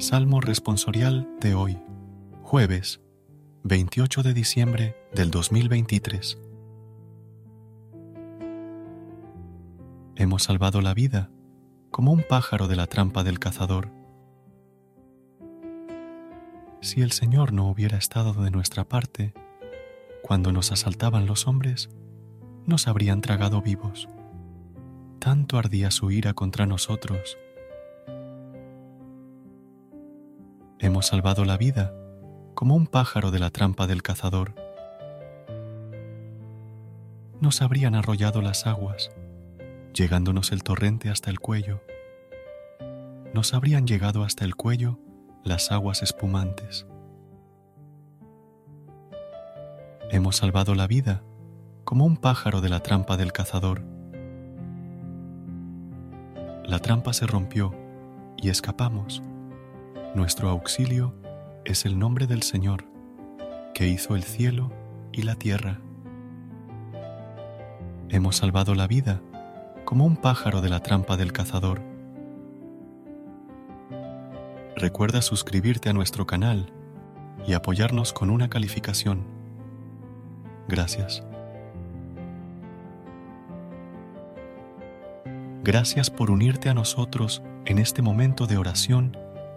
Salmo responsorial de hoy, jueves 28 de diciembre del 2023. Hemos salvado la vida como un pájaro de la trampa del cazador. Si el Señor no hubiera estado de nuestra parte, cuando nos asaltaban los hombres, nos habrían tragado vivos. Tanto ardía su ira contra nosotros Hemos salvado la vida como un pájaro de la trampa del cazador. Nos habrían arrollado las aguas, llegándonos el torrente hasta el cuello. Nos habrían llegado hasta el cuello las aguas espumantes. Hemos salvado la vida como un pájaro de la trampa del cazador. La trampa se rompió y escapamos nuestro auxilio es el nombre del Señor, que hizo el cielo y la tierra. Hemos salvado la vida como un pájaro de la trampa del cazador. Recuerda suscribirte a nuestro canal y apoyarnos con una calificación. Gracias. Gracias por unirte a nosotros en este momento de oración